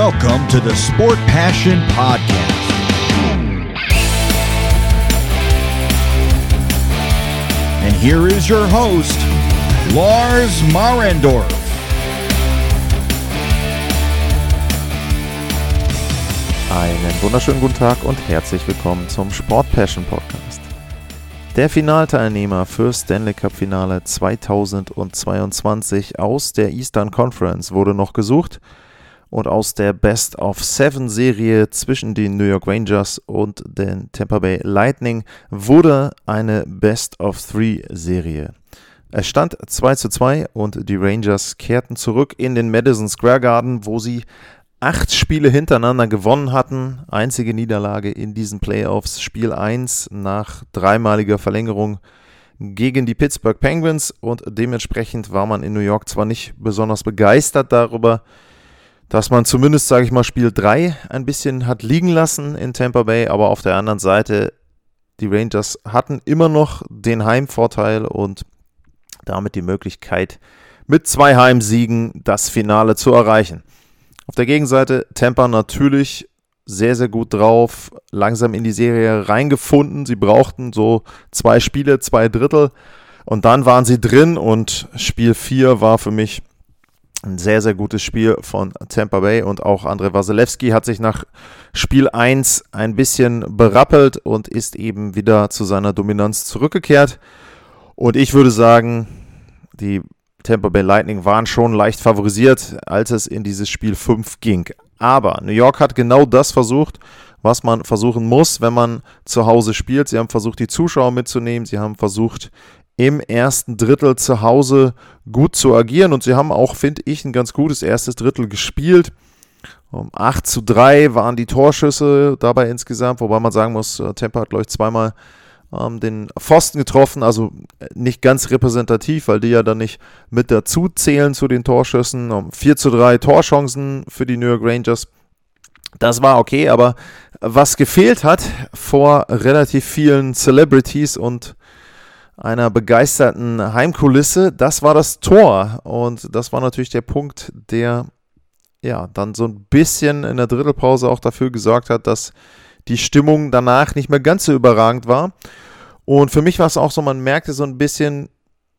Welcome to the Sport Passion Podcast. And here is your host, Lars Marendorf. Einen wunderschönen guten Tag und herzlich willkommen zum Sport Passion Podcast. Der Finalteilnehmer für Stanley Cup Finale 2022 aus der Eastern Conference wurde noch gesucht und aus der Best of Seven Serie zwischen den New York Rangers und den Tampa Bay Lightning wurde eine Best of Three Serie. Es stand 2 zu 2 und die Rangers kehrten zurück in den Madison Square Garden, wo sie acht Spiele hintereinander gewonnen hatten. Einzige Niederlage in diesen Playoffs, Spiel 1 nach dreimaliger Verlängerung gegen die Pittsburgh Penguins und dementsprechend war man in New York zwar nicht besonders begeistert darüber, dass man zumindest, sage ich mal, Spiel 3 ein bisschen hat liegen lassen in Tampa Bay, aber auf der anderen Seite, die Rangers hatten immer noch den Heimvorteil und damit die Möglichkeit, mit zwei Heimsiegen das Finale zu erreichen. Auf der Gegenseite Tampa natürlich sehr, sehr gut drauf, langsam in die Serie reingefunden. Sie brauchten so zwei Spiele, zwei Drittel und dann waren sie drin und Spiel 4 war für mich ein sehr, sehr gutes Spiel von Tampa Bay und auch Andrei Wasilewski hat sich nach Spiel 1 ein bisschen berappelt und ist eben wieder zu seiner Dominanz zurückgekehrt. Und ich würde sagen, die Tampa Bay Lightning waren schon leicht favorisiert, als es in dieses Spiel 5 ging. Aber New York hat genau das versucht, was man versuchen muss, wenn man zu Hause spielt. Sie haben versucht, die Zuschauer mitzunehmen. Sie haben versucht, im ersten Drittel zu Hause gut zu agieren. Und sie haben auch, finde ich, ein ganz gutes erstes Drittel gespielt. Um 8 zu 3 waren die Torschüsse dabei insgesamt, wobei man sagen muss, äh, Temper hat, glaube ich, zweimal ähm, den Pfosten getroffen, also äh, nicht ganz repräsentativ, weil die ja dann nicht mit dazu zählen zu den Torschüssen. Um 4 zu 3 Torchancen für die New York Rangers. Das war okay, aber was gefehlt hat vor relativ vielen Celebrities und einer begeisterten Heimkulisse, das war das Tor. Und das war natürlich der Punkt, der ja dann so ein bisschen in der Drittelpause auch dafür gesorgt hat, dass die Stimmung danach nicht mehr ganz so überragend war. Und für mich war es auch so, man merkte so ein bisschen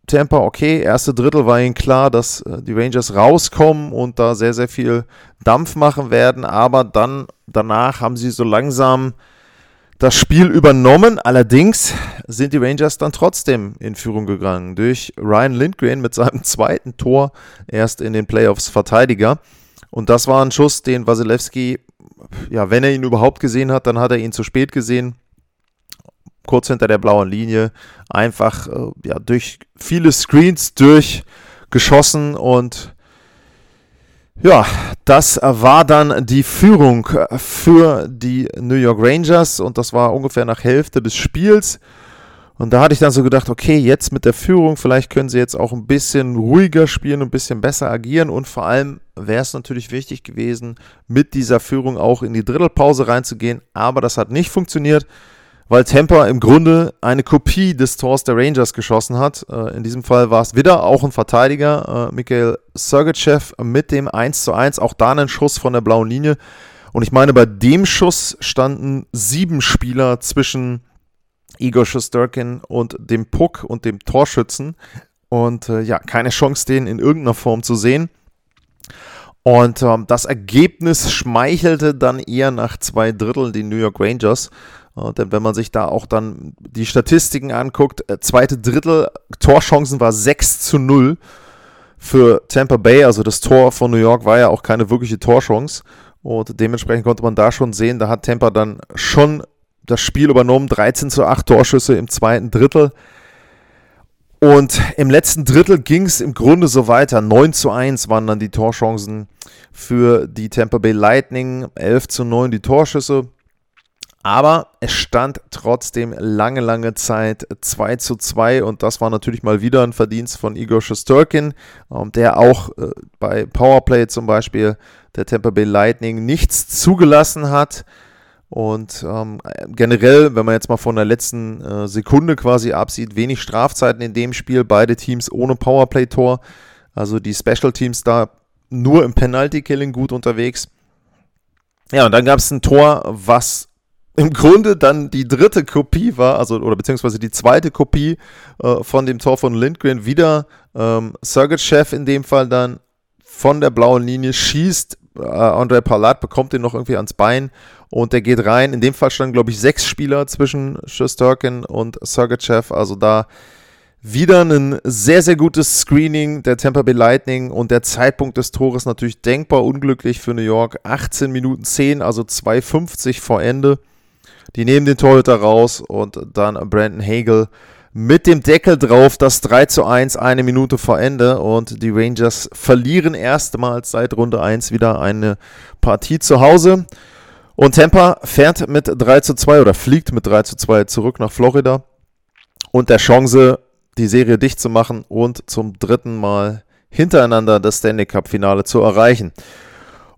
Tempo, okay, erste Drittel war ihnen klar, dass äh, die Rangers rauskommen und da sehr, sehr viel Dampf machen werden, aber dann danach haben sie so langsam das Spiel übernommen. Allerdings sind die Rangers dann trotzdem in Führung gegangen durch Ryan Lindgren mit seinem zweiten Tor erst in den Playoffs Verteidiger. Und das war ein Schuss, den Wasilewski, ja, wenn er ihn überhaupt gesehen hat, dann hat er ihn zu spät gesehen. Kurz hinter der blauen Linie, einfach äh, ja, durch viele Screens durchgeschossen und ja, das war dann die Führung für die New York Rangers und das war ungefähr nach Hälfte des Spiels. Und da hatte ich dann so gedacht, okay, jetzt mit der Führung, vielleicht können sie jetzt auch ein bisschen ruhiger spielen, ein bisschen besser agieren. Und vor allem wäre es natürlich wichtig gewesen, mit dieser Führung auch in die Drittelpause reinzugehen, aber das hat nicht funktioniert weil Tampa im Grunde eine Kopie des Tors der Rangers geschossen hat. Äh, in diesem Fall war es wieder auch ein Verteidiger, äh, Mikhail Sergachev mit dem 1 zu 1, auch da einen Schuss von der blauen Linie. Und ich meine, bei dem Schuss standen sieben Spieler zwischen Igor Shosturkin und dem Puck und dem Torschützen. Und äh, ja, keine Chance, den in irgendeiner Form zu sehen. Und ähm, das Ergebnis schmeichelte dann eher nach zwei Dritteln die New York Rangers. Ja, denn wenn man sich da auch dann die Statistiken anguckt, äh, zweite Drittel Torchancen war 6 zu 0 für Tampa Bay. Also das Tor von New York war ja auch keine wirkliche Torchance. Und dementsprechend konnte man da schon sehen, da hat Tampa dann schon das Spiel übernommen. 13 zu 8 Torschüsse im zweiten Drittel. Und im letzten Drittel ging es im Grunde so weiter. 9 zu 1 waren dann die Torchancen für die Tampa Bay Lightning. 11 zu 9 die Torschüsse. Aber es stand trotzdem lange, lange Zeit 2 zu 2 und das war natürlich mal wieder ein Verdienst von Igor Shosturkin, ähm, der auch äh, bei Powerplay zum Beispiel der Tampa Bay Lightning nichts zugelassen hat. Und ähm, generell, wenn man jetzt mal von der letzten äh, Sekunde quasi absieht, wenig Strafzeiten in dem Spiel, beide Teams ohne Powerplay-Tor. Also die Special Teams da nur im Penalty-Killing gut unterwegs. Ja, und dann gab es ein Tor, was im Grunde dann die dritte Kopie war, also oder beziehungsweise die zweite Kopie äh, von dem Tor von Lindgren. Wieder ähm, Sergeyev in dem Fall dann von der blauen Linie schießt. Äh, Andrei Palat bekommt den noch irgendwie ans Bein und der geht rein. In dem Fall standen, glaube ich, sechs Spieler zwischen Shosturkin und Sergeyev. Also da wieder ein sehr, sehr gutes Screening der Tampa Bay Lightning und der Zeitpunkt des Tores natürlich denkbar unglücklich für New York. 18 Minuten 10, also 2,50 vor Ende. Die nehmen den Torhüter raus und dann Brandon Hagel mit dem Deckel drauf, das 3 zu 1, eine Minute vor Ende. Und die Rangers verlieren erstmals seit Runde 1 wieder eine Partie zu Hause. Und Tampa fährt mit 3 zu 2 oder fliegt mit 3 zu 2 zurück nach Florida. Und der Chance, die Serie dicht zu machen und zum dritten Mal hintereinander das Stanley Cup Finale zu erreichen.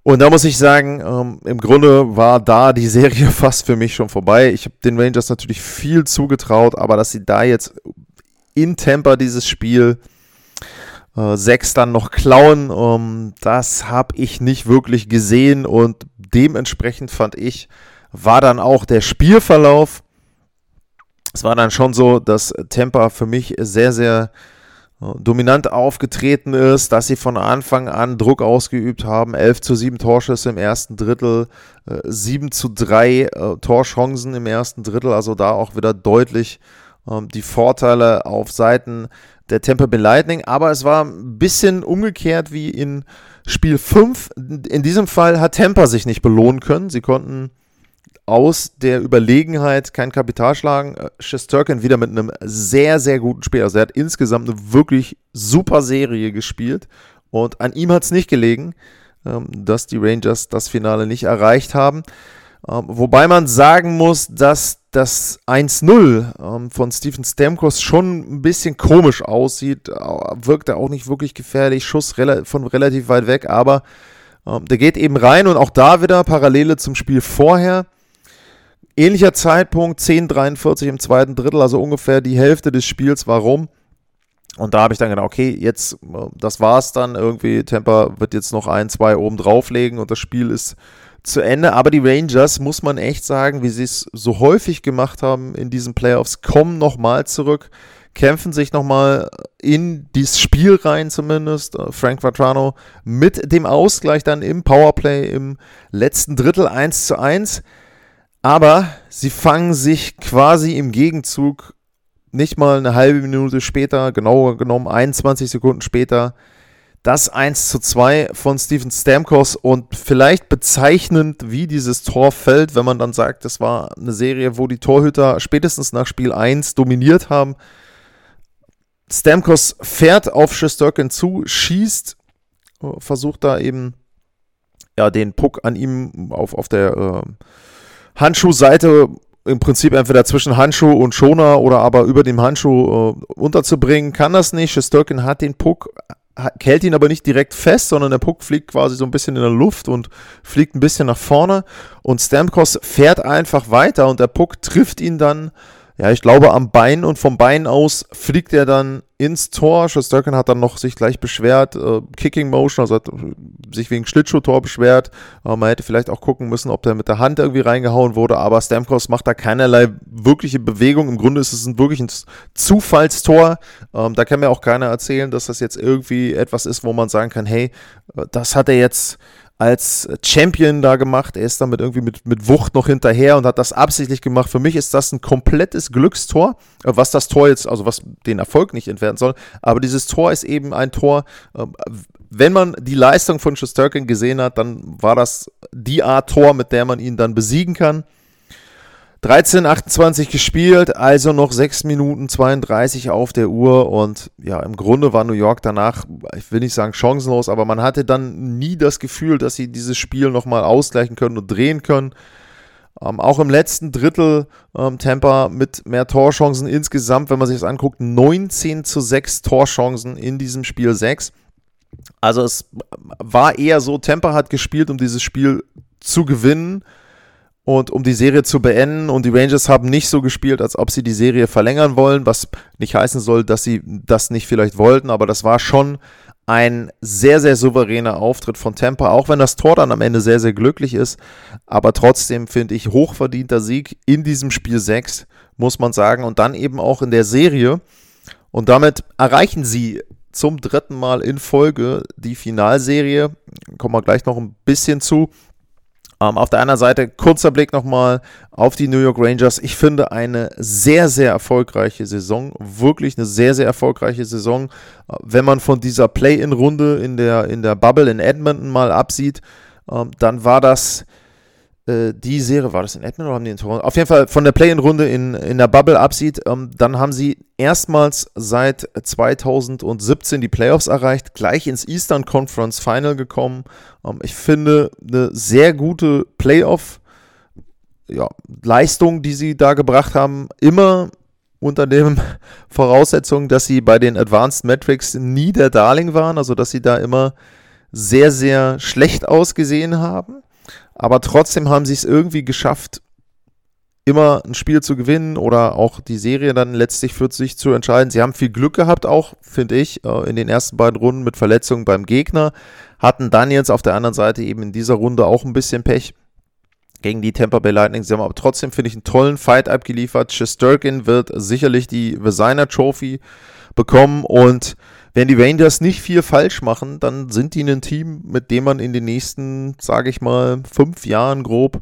Und da muss ich sagen, ähm, im Grunde war da die Serie fast für mich schon vorbei. Ich habe den Rangers natürlich viel zugetraut, aber dass sie da jetzt in Tampa dieses Spiel äh, sechs dann noch klauen, ähm, das habe ich nicht wirklich gesehen und dementsprechend fand ich, war dann auch der Spielverlauf. Es war dann schon so, dass Tampa für mich sehr, sehr dominant aufgetreten ist, dass sie von Anfang an Druck ausgeübt haben. 11 zu 7 Torschüsse im ersten Drittel, 7 äh, zu 3 äh, Torchancen im ersten Drittel, also da auch wieder deutlich ähm, die Vorteile auf Seiten der Tampa Bay Lightning. Aber es war ein bisschen umgekehrt wie in Spiel 5. In diesem Fall hat Tampa sich nicht belohnen können. Sie konnten aus der Überlegenheit kein Kapital schlagen. Äh, Shesterkin wieder mit einem sehr, sehr guten Spiel. Also er hat insgesamt eine wirklich super Serie gespielt und an ihm hat es nicht gelegen, ähm, dass die Rangers das Finale nicht erreicht haben. Ähm, wobei man sagen muss, dass das 1-0 ähm, von Stephen Stamkos schon ein bisschen komisch aussieht. Wirkt er auch nicht wirklich gefährlich. Schuss von relativ weit weg, aber der geht eben rein und auch da wieder Parallele zum Spiel vorher. Ähnlicher Zeitpunkt, 10:43 im zweiten Drittel, also ungefähr die Hälfte des Spiels. Warum? Und da habe ich dann gedacht, okay, jetzt, das war's dann. Irgendwie, Tampa wird jetzt noch ein, zwei oben drauflegen und das Spiel ist zu Ende. Aber die Rangers, muss man echt sagen, wie sie es so häufig gemacht haben in diesen Playoffs, kommen nochmal zurück, kämpfen sich nochmal in dieses Spiel rein zumindest. Frank Vatrano mit dem Ausgleich dann im Powerplay im letzten Drittel 1 zu 1. Aber sie fangen sich quasi im Gegenzug nicht mal eine halbe Minute später, genauer genommen 21 Sekunden später, das 1 zu 2 von Steven Stamkos und vielleicht bezeichnend, wie dieses Tor fällt, wenn man dann sagt, das war eine Serie, wo die Torhüter spätestens nach Spiel 1 dominiert haben. Stamkos fährt auf Shesterkin zu, schießt, versucht da eben ja, den Puck an ihm auf, auf der äh, Handschuhseite im Prinzip entweder zwischen Handschuh und Schoner oder aber über dem Handschuh äh, unterzubringen, kann das nicht. Shesterkin hat den Puck, hält ihn aber nicht direkt fest, sondern der Puck fliegt quasi so ein bisschen in der Luft und fliegt ein bisschen nach vorne. Und Stamkos fährt einfach weiter und der Puck trifft ihn dann. Ja, ich glaube am Bein und vom Bein aus fliegt er dann ins Tor. Shostakin hat dann noch sich gleich beschwert, äh, Kicking Motion, also hat sich wegen Schlittschuhtor beschwert. Äh, man hätte vielleicht auch gucken müssen, ob der mit der Hand irgendwie reingehauen wurde, aber Stamkos macht da keinerlei wirkliche Bewegung. Im Grunde ist es ein, wirklich ein Zufallstor. Ähm, da kann mir auch keiner erzählen, dass das jetzt irgendwie etwas ist, wo man sagen kann, hey, äh, das hat er jetzt als Champion da gemacht. Er ist damit irgendwie mit, mit Wucht noch hinterher und hat das absichtlich gemacht. Für mich ist das ein komplettes Glückstor, was das Tor jetzt, also was den Erfolg nicht entwerten soll. Aber dieses Tor ist eben ein Tor, äh, wenn man die Leistung von Schusterkin gesehen hat, dann war das die Art Tor, mit der man ihn dann besiegen kann. 13:28 gespielt, also noch 6 Minuten 32 auf der Uhr und ja, im Grunde war New York danach, ich will nicht sagen chancenlos, aber man hatte dann nie das Gefühl, dass sie dieses Spiel nochmal ausgleichen können und drehen können. Ähm, auch im letzten Drittel ähm, Tampa mit mehr Torchancen insgesamt, wenn man sich das anguckt, 19 zu 6 Torchancen in diesem Spiel 6. Also es war eher so, Tampa hat gespielt, um dieses Spiel zu gewinnen und um die Serie zu beenden. Und die Rangers haben nicht so gespielt, als ob sie die Serie verlängern wollen, was nicht heißen soll, dass sie das nicht vielleicht wollten, aber das war schon ein sehr, sehr souveräner Auftritt von Tampa, auch wenn das Tor dann am Ende sehr, sehr glücklich ist. Aber trotzdem finde ich hochverdienter Sieg in diesem Spiel 6, muss man sagen. Und dann eben auch in der Serie. Und damit erreichen sie zum dritten Mal in Folge die Finalserie. Kommen wir gleich noch ein bisschen zu. Ähm, auf der anderen Seite kurzer Blick nochmal auf die New York Rangers. Ich finde eine sehr, sehr erfolgreiche Saison. Wirklich eine sehr, sehr erfolgreiche Saison. Äh, wenn man von dieser Play-in-Runde in der, in der Bubble in Edmonton mal absieht, ähm, dann war das äh, die Serie, war das in Edmonton oder haben die in Toronto? Auf jeden Fall von der Play-in-Runde in, in der Bubble absieht, ähm, dann haben sie erstmals seit 2017 die Playoffs erreicht, gleich ins Eastern Conference Final gekommen. Ähm, ich finde eine sehr gute Playoff- ja, Leistung, die sie da gebracht haben, immer unter den Voraussetzungen, dass sie bei den Advanced Metrics nie der Darling waren, also dass sie da immer sehr, sehr schlecht ausgesehen haben. Aber trotzdem haben sie es irgendwie geschafft, immer ein Spiel zu gewinnen oder auch die Serie dann letztlich für sich zu entscheiden. Sie haben viel Glück gehabt, auch, finde ich, äh, in den ersten beiden Runden mit Verletzungen beim Gegner. Hatten dann jetzt auf der anderen Seite eben in dieser Runde auch ein bisschen Pech gegen die Tampa Bay Lightning. Sie haben aber trotzdem, finde ich, einen tollen Fight abgeliefert. Shesterkin wird sicherlich die Designer Trophy bekommen und wenn die Rangers nicht viel falsch machen, dann sind die ein Team, mit dem man in den nächsten, sage ich mal, fünf Jahren grob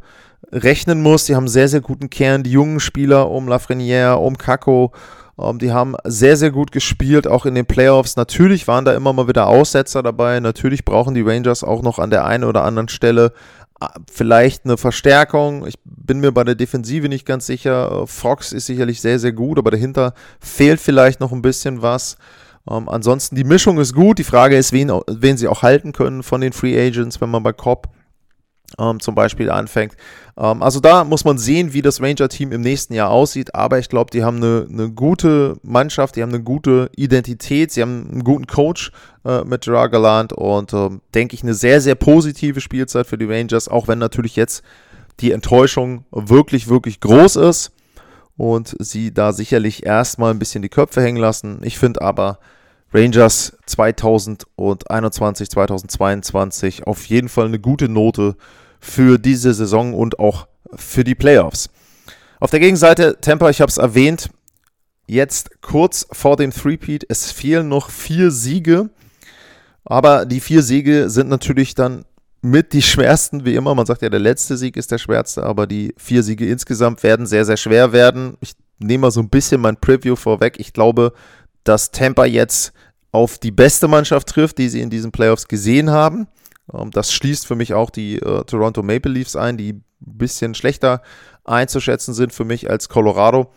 rechnen muss. Die haben sehr, sehr guten Kern. Die jungen Spieler um Lafreniere, um Kako, ähm, die haben sehr, sehr gut gespielt, auch in den Playoffs. Natürlich waren da immer mal wieder Aussetzer dabei. Natürlich brauchen die Rangers auch noch an der einen oder anderen Stelle äh, vielleicht eine Verstärkung. Ich bin mir bei der Defensive nicht ganz sicher. Fox ist sicherlich sehr, sehr gut, aber dahinter fehlt vielleicht noch ein bisschen was. Ähm, ansonsten, die Mischung ist gut. Die Frage ist, wen, wen sie auch halten können von den Free Agents, wenn man bei Cobb ähm, zum Beispiel anfängt. Ähm, also da muss man sehen, wie das Ranger-Team im nächsten Jahr aussieht. Aber ich glaube, die haben eine, eine, gute Mannschaft, die haben eine gute Identität, sie haben einen guten Coach äh, mit Gerard Gallant und äh, denke ich, eine sehr, sehr positive Spielzeit für die Rangers, auch wenn natürlich jetzt die Enttäuschung wirklich, wirklich groß ist und sie da sicherlich erstmal ein bisschen die Köpfe hängen lassen. Ich finde aber Rangers 2021, 2022 auf jeden Fall eine gute Note für diese Saison und auch für die Playoffs. Auf der Gegenseite Tampa, ich habe es erwähnt, jetzt kurz vor dem Threepeat. Es fehlen noch vier Siege, aber die vier Siege sind natürlich dann mit die schwersten, wie immer. Man sagt ja, der letzte Sieg ist der schwerste, aber die vier Siege insgesamt werden sehr, sehr schwer werden. Ich nehme mal so ein bisschen mein Preview vorweg. Ich glaube, dass Tampa jetzt auf die beste Mannschaft trifft, die sie in diesen Playoffs gesehen haben. Ähm, das schließt für mich auch die äh, Toronto Maple Leafs ein, die ein bisschen schlechter einzuschätzen sind für mich als Colorado.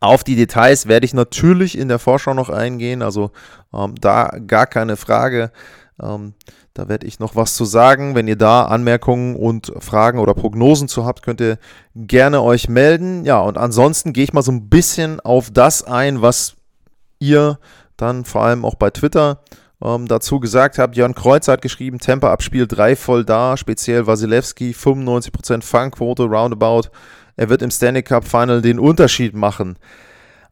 Auf die Details werde ich natürlich in der Vorschau noch eingehen, also ähm, da gar keine Frage. Ähm, da werde ich noch was zu sagen. Wenn ihr da Anmerkungen und Fragen oder Prognosen zu habt, könnt ihr gerne euch melden. Ja, und ansonsten gehe ich mal so ein bisschen auf das ein, was ihr dann vor allem auch bei Twitter ähm, dazu gesagt habt. Jörn Kreuz hat geschrieben, Temper ab Spiel 3 voll da, speziell Wasilewski, 95% Fangquote, roundabout. Er wird im Stanley Cup Final den Unterschied machen.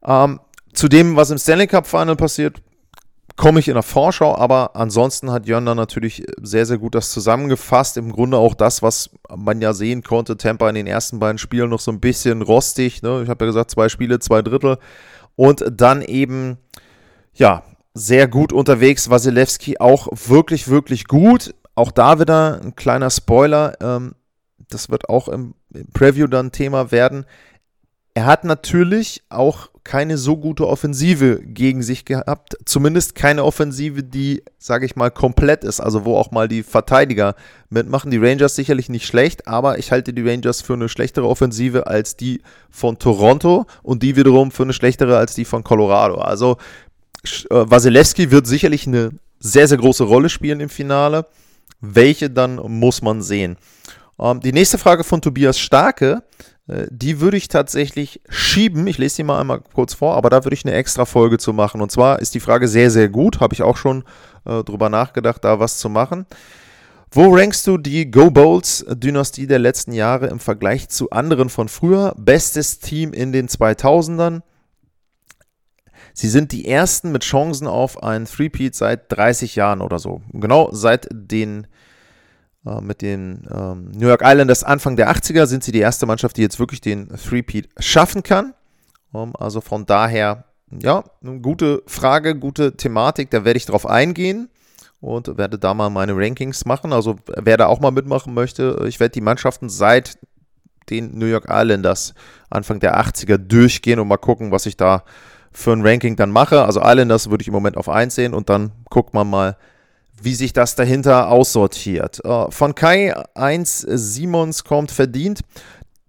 Ähm, zu dem, was im Stanley Cup Final passiert, komme ich in der Vorschau, aber ansonsten hat Jörn dann natürlich sehr, sehr gut das zusammengefasst. Im Grunde auch das, was man ja sehen konnte. Temper in den ersten beiden Spielen noch so ein bisschen rostig. Ne? Ich habe ja gesagt, zwei Spiele, zwei Drittel. Und dann eben, ja, sehr gut unterwegs. Wasilewski auch wirklich, wirklich gut. Auch da wieder ein kleiner Spoiler. Ähm, das wird auch im Preview dann Thema werden. Er hat natürlich auch keine so gute Offensive gegen sich gehabt. Zumindest keine Offensive, die, sage ich mal, komplett ist. Also wo auch mal die Verteidiger mitmachen. Die Rangers sicherlich nicht schlecht, aber ich halte die Rangers für eine schlechtere Offensive als die von Toronto und die wiederum für eine schlechtere als die von Colorado. Also äh, Wasilewski wird sicherlich eine sehr, sehr große Rolle spielen im Finale. Welche dann muss man sehen. Ähm, die nächste Frage von Tobias Starke äh, die würde ich tatsächlich schieben. Ich lese sie mal einmal kurz vor, aber da würde ich eine extra Folge zu machen. Und zwar ist die Frage sehr, sehr gut. Habe ich auch schon äh, drüber nachgedacht, da was zu machen. Wo rankst du die Go Bowls Dynastie der letzten Jahre im Vergleich zu anderen von früher? Bestes Team in den 2000ern? Sie sind die ersten mit Chancen auf einen Threepeat seit 30 Jahren oder so. Genau seit den äh, mit den ähm, New York Islanders Anfang der 80er sind sie die erste Mannschaft, die jetzt wirklich den Threepeat schaffen kann. Um, ähm, also von daher, ja, eine gute Frage, gute Thematik, da werde ich drauf eingehen und werde da mal meine Rankings machen. Also wer da auch mal mitmachen möchte, ich werde die Mannschaften seit den New York Islanders Anfang der 80er durchgehen und mal gucken, was ich da für ein Ranking dann mache. Also Islanders würde ich im Moment auf 1 sehen und dann guckt man mal, wie sich das dahinter aussortiert. Uh, von Kai 1 Simons kommt verdient.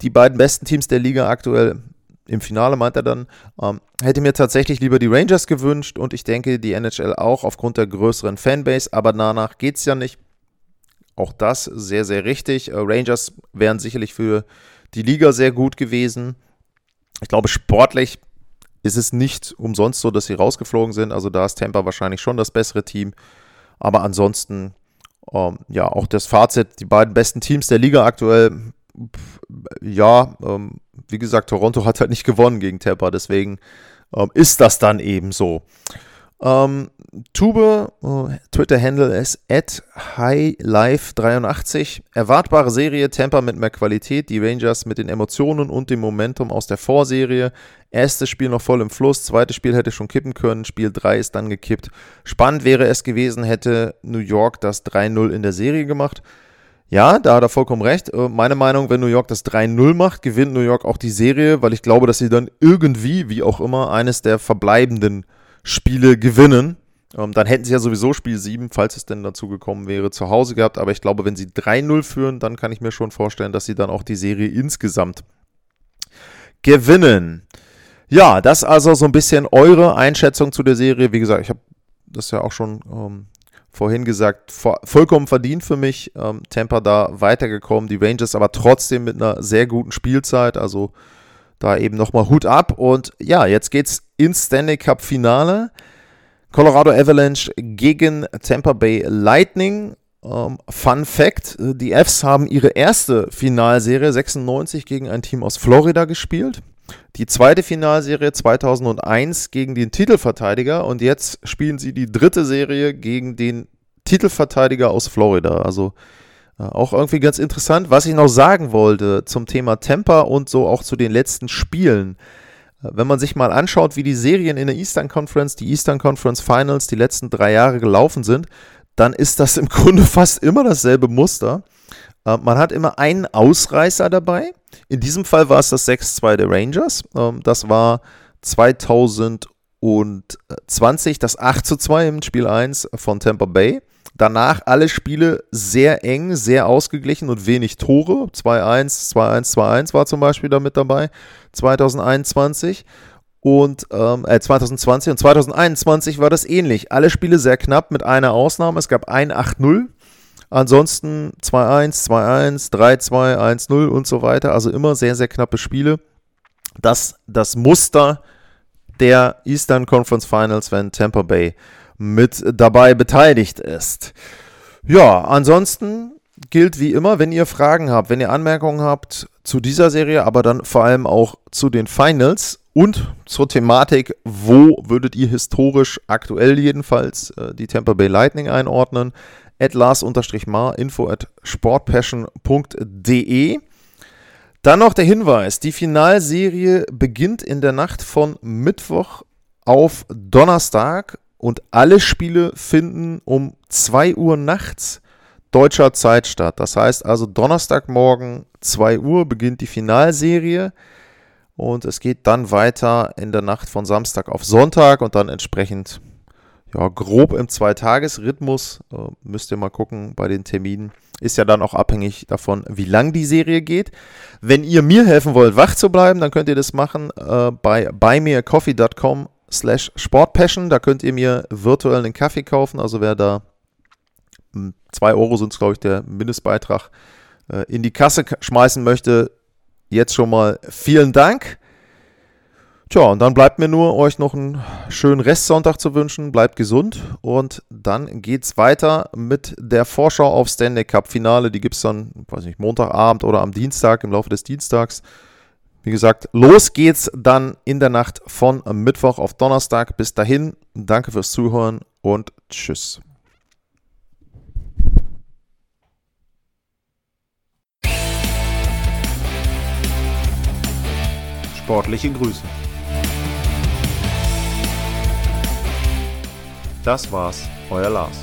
Die beiden besten Teams der Liga aktuell im Finale, meint er dann. Ähm, hätte mir tatsächlich lieber die Rangers gewünscht und ich denke die NHL auch aufgrund der größeren Fanbase, aber danach geht es ja nicht. Auch das sehr, sehr richtig. Uh, Rangers wären sicherlich für die Liga sehr gut gewesen. Ich glaube, sportlich ist es nicht umsonst so, dass sie rausgeflogen sind. Also da ist Tampa wahrscheinlich schon das bessere Team. Aber ansonsten, ähm, ja, auch das Fazit, die beiden besten Teams der Liga aktuell, ja, ähm, wie gesagt, Toronto hat halt nicht gewonnen gegen Tampa, deswegen ähm, ist das dann eben so. Ähm, Tube, äh, Twitter-Handle ist at highlife83. Erwartbare Serie, Tampa mit mehr Qualität, die Rangers mit den Emotionen und dem Momentum aus der Vorserie. Erstes Spiel noch voll im Fluss, zweites Spiel hätte schon kippen können, Spiel 3 ist dann gekippt. Spannend wäre es gewesen, hätte New York das 3-0 in der Serie gemacht. Ja, da hat er vollkommen recht. Äh, meine Meinung, wenn New York das 3-0 macht, gewinnt New York auch die Serie, weil ich glaube, dass sie dann irgendwie, wie auch immer, eines der verbleibenden Spiele gewinnen. Ähm, dann hätten sie ja sowieso Spiel 7, falls es denn dazu gekommen wäre, zu Hause gehabt. Aber ich glaube, wenn sie 3-0 führen, dann kann ich mir schon vorstellen, dass sie dann auch die Serie insgesamt gewinnen. Ja, das also so ein bisschen eure Einschätzung zu der Serie. Wie gesagt, ich habe das ja auch schon ähm, vorhin gesagt, vollkommen verdient für mich. Ähm, Tampa da weitergekommen, die Rangers aber trotzdem mit einer sehr guten Spielzeit. Also da eben nochmal Hut ab. Und ja, jetzt geht's ins Stanley Cup Finale. Colorado Avalanche gegen Tampa Bay Lightning. Ähm, Fun Fact: Die Fs haben ihre erste Finalserie 96 gegen ein Team aus Florida gespielt. Die zweite Finalserie 2001 gegen den Titelverteidiger und jetzt spielen sie die dritte Serie gegen den Titelverteidiger aus Florida. Also äh, auch irgendwie ganz interessant. Was ich noch sagen wollte zum Thema Temper und so auch zu den letzten Spielen. Wenn man sich mal anschaut, wie die Serien in der Eastern Conference, die Eastern Conference Finals die letzten drei Jahre gelaufen sind, dann ist das im Grunde fast immer dasselbe Muster. Äh, man hat immer einen Ausreißer dabei. In diesem Fall war es das 6-2 der Rangers. Ähm, das war 2020 das 8-2 im Spiel 1 von Tampa Bay. Danach alle Spiele sehr eng, sehr ausgeglichen und wenig Tore. 2-1, 2-1, 2-1 war zum Beispiel damit dabei. 2021 und ähm, äh, 2020 und 2021 war das ähnlich. Alle Spiele sehr knapp mit einer Ausnahme. Es gab ein 8-0 Ansonsten 2-1, 2-1, 3-2, 1-0 und so weiter. Also immer sehr, sehr knappe Spiele. Das, das Muster der Eastern Conference Finals, wenn Tampa Bay mit dabei beteiligt ist. Ja, ansonsten gilt wie immer, wenn ihr Fragen habt, wenn ihr Anmerkungen habt zu dieser Serie, aber dann vor allem auch zu den Finals und zur Thematik, wo würdet ihr historisch aktuell jedenfalls äh, die Tampa Bay Lightning einordnen, at lars-mar, info at sportpassion.de. Dann noch der Hinweis, die Finalserie beginnt in der Nacht von Mittwoch auf Donnerstag und alle Spiele finden um 2 Uhr nachts deutscher Zeit statt. Das heißt also Donnerstagmorgen 2 Uhr beginnt die Finalserie und es geht dann weiter in der Nacht von Samstag auf Sonntag und dann entsprechend ja, grob im Zweitagesrhythmus. Äh, müsst ihr mal gucken bei den Terminen. Ist ja dann auch abhängig davon, wie lang die Serie geht. Wenn ihr mir helfen wollt, wach zu bleiben, dann könnt ihr das machen äh, bei buymeacoffee.com slash sportpassion. Da könnt ihr mir virtuell einen Kaffee kaufen. Also wer da 2 hm, Euro sind es, glaube ich, der Mindestbeitrag äh, in die Kasse schmeißen möchte, jetzt schon mal vielen Dank. Tja, und dann bleibt mir nur, euch noch einen schönen Restsonntag zu wünschen. Bleibt gesund und dann geht's weiter mit der Vorschau auf Stanley Cup Finale. Die gibt es dann, weiß nicht, Montagabend oder am Dienstag, im Laufe des Dienstags. Wie gesagt, los geht's dann in der Nacht von Mittwoch auf Donnerstag. Bis dahin, danke fürs Zuhören und tschüss. Sportliche Grüße. Das war's, euer Lars.